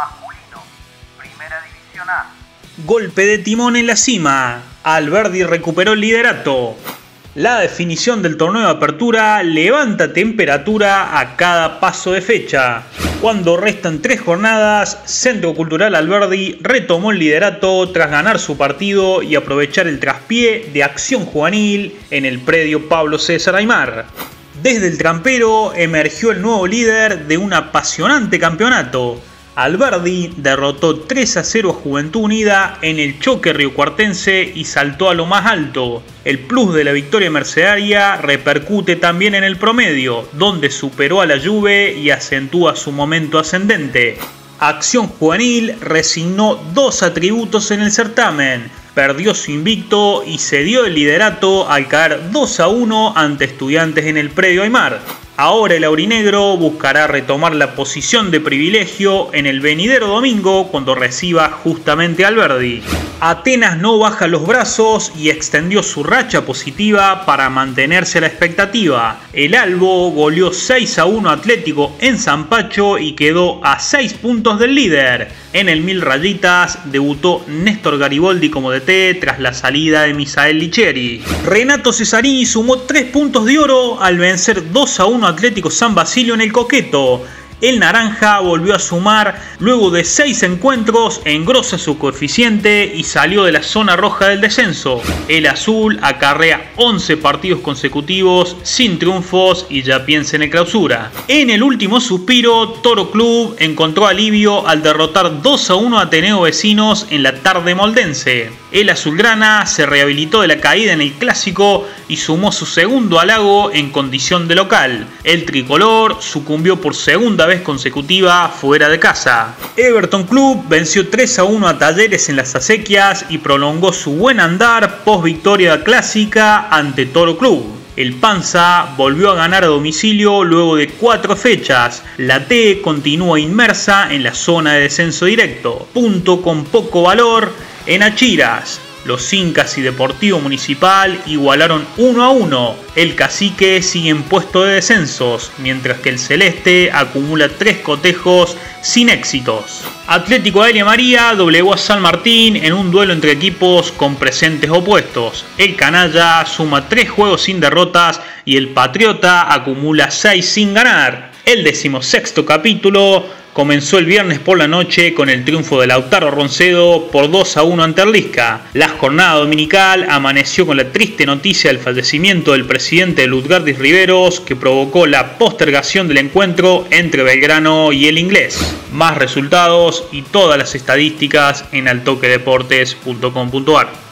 masculino, Primera División A. Golpe de timón en la cima. Alberdi recuperó el liderato. La definición del torneo de apertura levanta temperatura a cada paso de fecha. Cuando restan tres jornadas, Centro Cultural Alberdi retomó el liderato tras ganar su partido y aprovechar el traspié de acción juvenil en el predio Pablo César Aymar. Desde el trampero emergió el nuevo líder de un apasionante campeonato. Alberdi derrotó 3 a 0 a Juventud Unida en el choque riocuartense y saltó a lo más alto. El plus de la victoria mercedaria repercute también en el promedio, donde superó a la Juve y acentúa su momento ascendente. Acción Juvenil resignó dos atributos en el certamen, perdió su invicto y cedió el liderato al caer 2 a 1 ante estudiantes en el predio Aymar. Ahora el aurinegro buscará retomar la posición de privilegio en el venidero domingo cuando reciba justamente al Verdi. Atenas no baja los brazos y extendió su racha positiva para mantenerse la expectativa. El Albo goleó 6 a 1 Atlético en San Pacho y quedó a 6 puntos del líder. En el Mil Rayitas debutó Néstor Gariboldi como DT tras la salida de Misael Licheri. Renato Cesarini sumó 3 puntos de oro al vencer 2 a 1 Atlético San Basilio en el Coqueto. El naranja volvió a sumar luego de 6 encuentros, engrosa su coeficiente y salió de la zona roja del descenso. El azul acarrea 11 partidos consecutivos sin triunfos y ya piensa en clausura. En el último suspiro, Toro Club encontró alivio al derrotar 2 a 1 a Ateneo Vecinos en la tarde moldense. El azulgrana se rehabilitó de la caída en el clásico y sumó su segundo halago en condición de local. El tricolor sucumbió por segunda vez consecutiva fuera de casa. Everton Club venció 3 a 1 a Talleres en las acequias y prolongó su buen andar post victoria clásica ante Toro Club. El Panza volvió a ganar a domicilio luego de cuatro fechas. La T continúa inmersa en la zona de descenso directo. Punto con poco valor en Achiras. Los Incas y Deportivo Municipal igualaron 1 a 1. El Cacique sigue en puesto de descensos, mientras que el Celeste acumula 3 cotejos sin éxitos. Atlético Aérea María doblegó a San Martín en un duelo entre equipos con presentes opuestos. El Canalla suma 3 juegos sin derrotas y el Patriota acumula 6 sin ganar. El decimosexto capítulo comenzó el viernes por la noche con el triunfo de Lautaro Roncedo por 2 a 1 ante Erlisca. La jornada dominical amaneció con la triste noticia del fallecimiento del presidente de Lutgardis Riveros que provocó la postergación del encuentro entre Belgrano y el inglés. Más resultados y todas las estadísticas en altoquedeportes.com.ar.